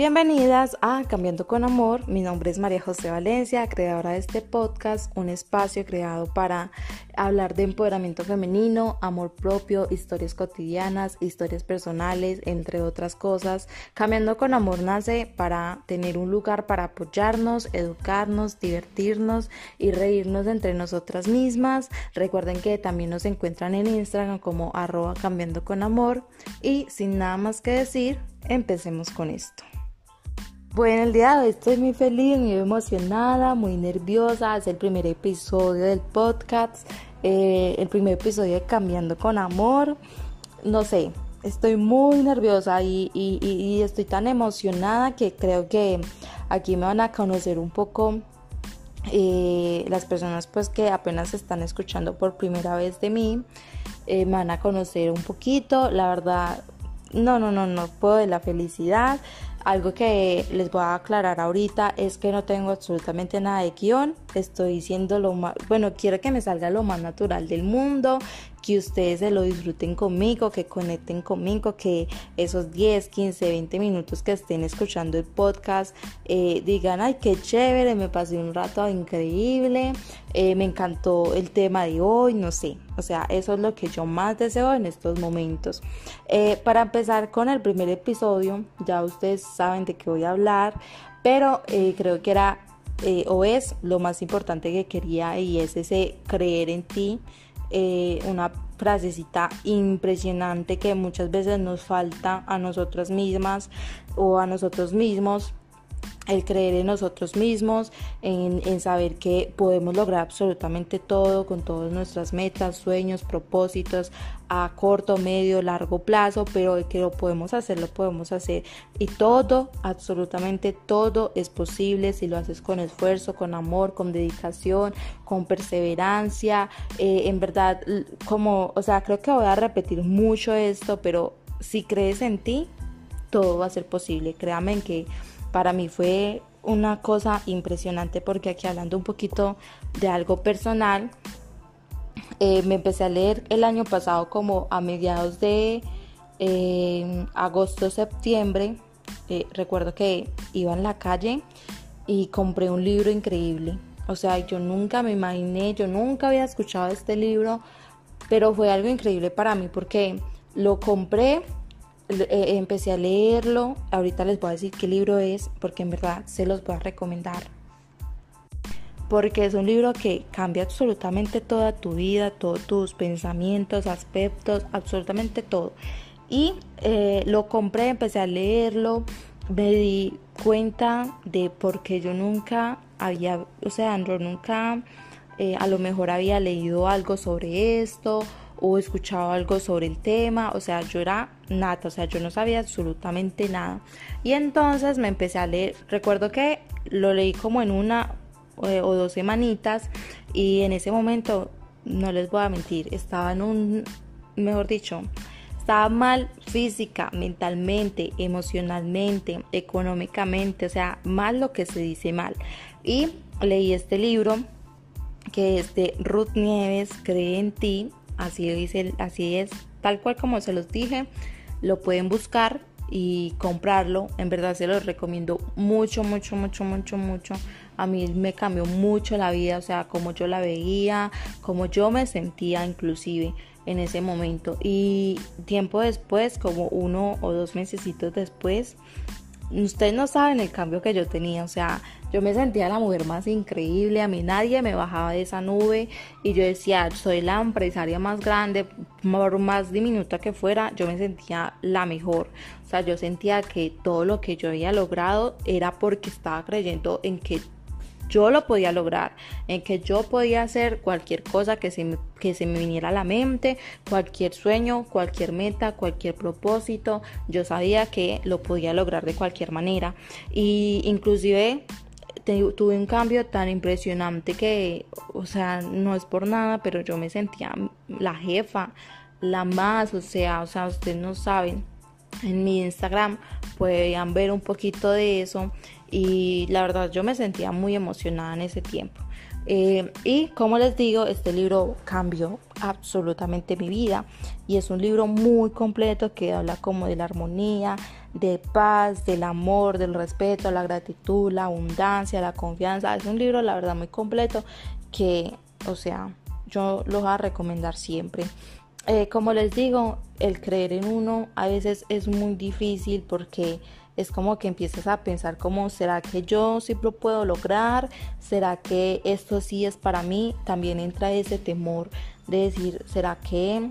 Bienvenidas a Cambiando con Amor. Mi nombre es María José Valencia, creadora de este podcast, un espacio creado para hablar de empoderamiento femenino, amor propio, historias cotidianas, historias personales, entre otras cosas. Cambiando con Amor nace para tener un lugar para apoyarnos, educarnos, divertirnos y reírnos entre nosotras mismas. Recuerden que también nos encuentran en Instagram como arroba cambiando con amor. Y sin nada más que decir, empecemos con esto. Bueno, el día de hoy estoy muy feliz, muy emocionada, muy nerviosa. Es el primer episodio del podcast, eh, el primer episodio de Cambiando con Amor. No sé, estoy muy nerviosa y, estoy tan emocionada que creo que aquí me van a conocer un poco eh, las personas pues que apenas están escuchando por primera vez de mí. Eh, me van a conocer un poquito, la verdad, no, no, no, no puedo de la felicidad. Algo que les voy a aclarar ahorita es que no tengo absolutamente nada de guion. Estoy diciendo lo más, bueno, quiero que me salga lo más natural del mundo, que ustedes se lo disfruten conmigo, que conecten conmigo, que esos 10, 15, 20 minutos que estén escuchando el podcast eh, digan, ay, qué chévere, me pasé un rato increíble, eh, me encantó el tema de hoy, no sé, o sea, eso es lo que yo más deseo en estos momentos. Eh, para empezar con el primer episodio, ya ustedes saben de qué voy a hablar, pero creo que era o es lo más importante que quería y es ese creer en ti eh, una frasecita impresionante que muchas veces nos falta a nosotras mismas o a nosotros mismos el creer en nosotros mismos, en, saber que podemos lograr absolutamente todo con todas nuestras metas, sueños, propósitos a corto, medio, largo plazo, pero que lo podemos hacer, lo podemos hacer. Y todo, absolutamente todo es posible si lo haces con esfuerzo, con amor, con dedicación, con perseverancia. Eh, en verdad, como, o sea, creo que voy a repetir mucho esto, pero si crees en ti, todo va a ser posible. Créame en que para mí fue una cosa impresionante porque aquí hablando un poquito de algo personal, eh, me empecé a leer el año pasado como a mediados de eh, agosto, septiembre. Eh, recuerdo que iba en la calle y compré un libro increíble. O sea, yo nunca me imaginé, yo nunca había escuchado este libro, pero fue algo increíble para mí porque lo compré eh, empecé a leerlo. Ahorita les voy a decir qué libro es porque en verdad se los voy a recomendar. Porque es un libro que cambia absolutamente toda tu vida, todos tus pensamientos, aspectos, absolutamente todo. Y eh, lo compré, empecé a leerlo, me di cuenta de por qué yo nunca había, o sea, yo nunca eh, a lo mejor había leído algo sobre esto o escuchado algo sobre el tema, o sea, yo era nata, o sea, yo no sabía absolutamente nada. Y entonces me empecé a leer, recuerdo que lo leí como en una eh, o dos semanitas y en ese momento, no les voy a mentir, estaba en un, mejor dicho, estaba mal física, mentalmente, emocionalmente, económicamente, o sea, mal lo que se dice mal. Y leí este libro que es de Ruth Nieves, Cree en ti, así así es, tal cual como se los dije, lo pueden buscar y comprarlo. En verdad se los recomiendo mucho, mucho, mucho, mucho, mucho. A mí me cambió mucho la vida, o sea, como yo la veía, como yo me sentía inclusive en ese momento. Y tiempo después, como uno o dos mesecitos después, ustedes no saben el cambio que yo tenía, o sea, yo me sentía la mujer más increíble, a mí nadie me bajaba de esa nube y yo decía, soy la empresaria más grande, por más diminuta que fuera, yo me sentía la mejor. O sea, yo sentía que todo lo que yo había logrado era porque estaba creyendo en que yo lo podía lograr, en que yo podía hacer cualquier cosa que se, que se me viniera a la mente, cualquier sueño, cualquier meta, cualquier propósito, yo sabía que lo podía lograr de cualquier manera. Y inclusive tuve un cambio tan impresionante que, o sea, no es por nada, pero yo me sentía la jefa, la más, o sea, o sea, ustedes no saben. En mi Instagram pueden ver un poquito de eso y la verdad yo me sentía muy emocionada en ese tiempo. Eh, y como les digo, este libro cambió absolutamente mi vida y es un libro muy completo que habla como de la armonía, de paz, del amor, del respeto, la gratitud, la abundancia, la confianza. Es un libro, la verdad, muy completo que, o sea, yo lo voy a recomendar siempre. Eh, como les digo, el creer en uno a veces es muy difícil porque es como que empiezas a pensar como, ¿será que yo sí lo puedo lograr? ¿Será que esto sí es para mí? También entra ese temor de decir, ¿será que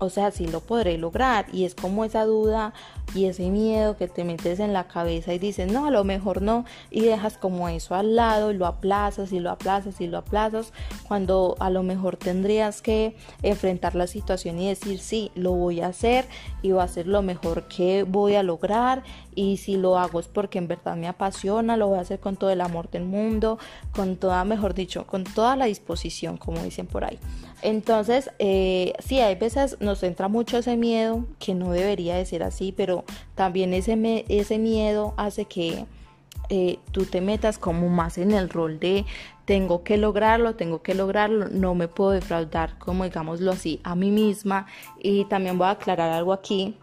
o sea, sí lo podré lograr. Y es como esa duda y ese miedo que te metes en la cabeza y dices, no, a lo mejor no. Y dejas como eso al lado y lo aplazas y lo aplazas y lo aplazas. Cuando a lo mejor tendrías que enfrentar la situación y decir, sí, lo voy a hacer y va a ser lo mejor que voy a lograr. Y si lo hago es porque en verdad me apasiona, lo voy a hacer con todo el amor del mundo, con toda, mejor dicho, con toda la disposición, como dicen por ahí. Entonces, eh, sí, hay veces nos entra mucho ese miedo, que no debería de ser así, pero también ese, ese miedo hace que eh, tú te metas como más en el rol de tengo que lograrlo, tengo que lograrlo, no me puedo defraudar, como digámoslo así, a mí misma. Y también voy a aclarar algo aquí,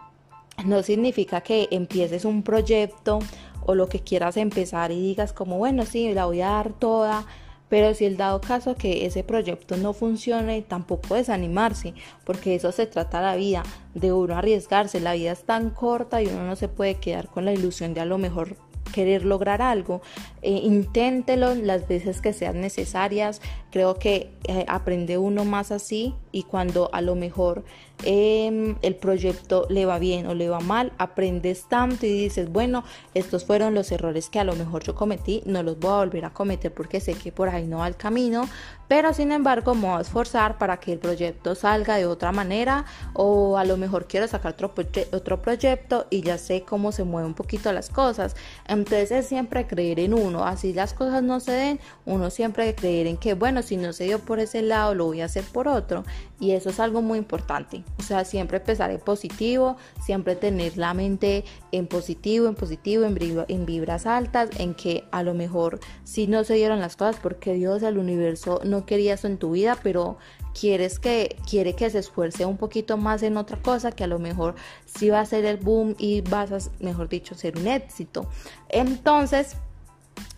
no significa que empieces un proyecto o lo que quieras empezar y digas como, bueno, sí, la voy a dar toda pero si el dado caso que ese proyecto no funcione, tampoco desanimarse, porque eso se trata la vida, de uno arriesgarse. La vida es tan corta y uno no se puede quedar con la ilusión de a lo mejor querer lograr algo, eh, inténtelo las veces que sean necesarias. Creo que eh, aprende uno más así y cuando a lo mejor em, el proyecto le va bien o le va mal, aprendes tanto y dices, bueno, estos fueron los errores que a lo mejor yo cometí, no los voy a volver a cometer porque sé que por ahí no va el camino, pero sin embargo me voy a esforzar para que el proyecto salga de otra manera o a lo mejor quiero sacar otro, otro proyecto y ya sé cómo se mueven un poquito las cosas. Entonces es siempre creer en uno, así las cosas no se den, uno siempre creer en que, bueno, si no se dio por ese lado, lo voy a hacer por otro. Y eso es algo muy importante. O sea, siempre empezar en positivo, siempre tener la mente en positivo, en positivo, en, vibras altas, en que a lo mejor si no se dieron las cosas porque Dios, el universo no quería eso en tu vida, pero quieres que quiere que se esfuerce un poquito más en otra cosa que a lo mejor sí va a ser el boom y vas a, mejor dicho, ser un éxito. Entonces,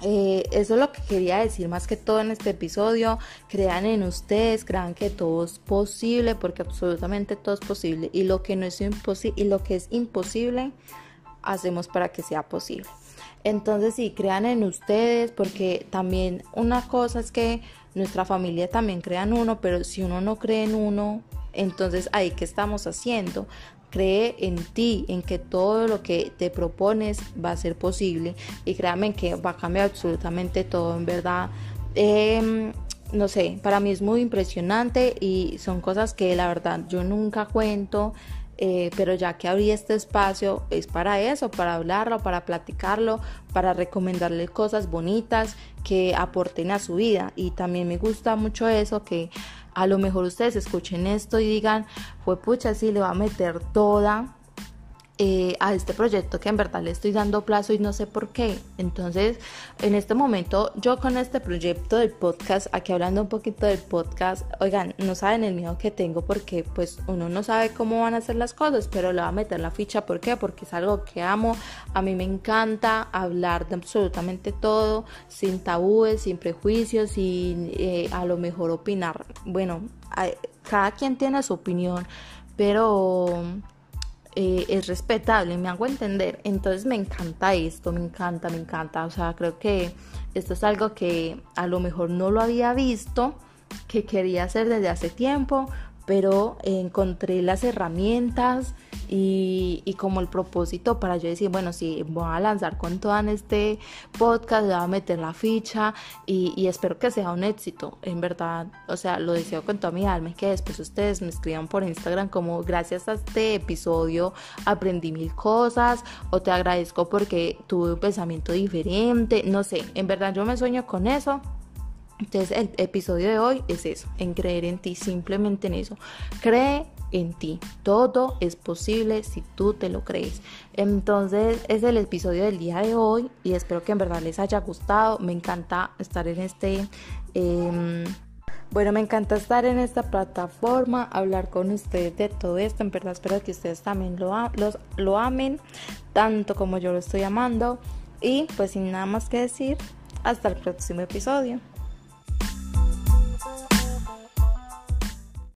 eh, eso es lo que quería decir más que todo en este episodio. Crean en ustedes, crean que todo es posible, porque absolutamente todo es posible. Y lo que no es imposible, y lo que es imposible, hacemos para que sea posible. Entonces sí, crean en ustedes, porque también una cosa es que nuestra familia también crea en uno, pero si uno no cree en uno, entonces ahí qué estamos haciendo. Cree en ti, en que todo lo que te propones va a ser posible y créanme que va a cambiar absolutamente todo, en verdad. Em, no sé, para mí es muy impresionante y son cosas que la verdad yo nunca cuento. Eh, pero ya que abrí este espacio es para eso, para hablarlo, para platicarlo, para recomendarle cosas bonitas que aporten a su vida. Y también me gusta mucho eso, que a lo mejor ustedes escuchen esto y digan, fue pucha, sí, le va a meter toda eh, a este proyecto que en verdad le estoy dando plazo y no sé por qué. Entonces, en este momento, yo con este proyecto del podcast, aquí hablando un poquito del podcast, oigan, no saben el miedo que tengo porque pues uno no sabe cómo van a ser las cosas, pero le va a meter la ficha. ¿Por qué? Porque es algo que amo. A mí me encanta hablar de absolutamente todo, sin tabúes, sin prejuicios, sin eh, a lo mejor opinar. Bueno, cada quien tiene su opinión, pero eh, es respetable, me hago entender. Entonces me encanta esto, me encanta, me encanta. O sea, creo que esto es algo que a lo mejor no lo había visto, que quería hacer desde hace tiempo, pero encontré las herramientas y, como el propósito para yo decir, bueno, sí, voy a lanzar con todo en este podcast, voy a meter la ficha y, espero que sea un éxito, en verdad, o sea, lo deseo con toda mi alma y que después ustedes me escriban por Instagram como gracias a este episodio aprendí mil cosas o te agradezco porque tuve un pensamiento diferente, no sé, en verdad yo me sueño con eso entonces el episodio de hoy es eso, en creer en ti, simplemente en eso. Cree en ti, todo es posible si tú te lo crees. Entonces es el episodio del día de hoy y espero que en verdad les haya gustado. Me encanta estar en este Em, bueno, me encanta estar en esta plataforma, hablar con ustedes de todo esto. En verdad espero que ustedes también lo, lo amen, tanto como yo lo estoy amando. Y pues sin nada más que decir, hasta el próximo episodio.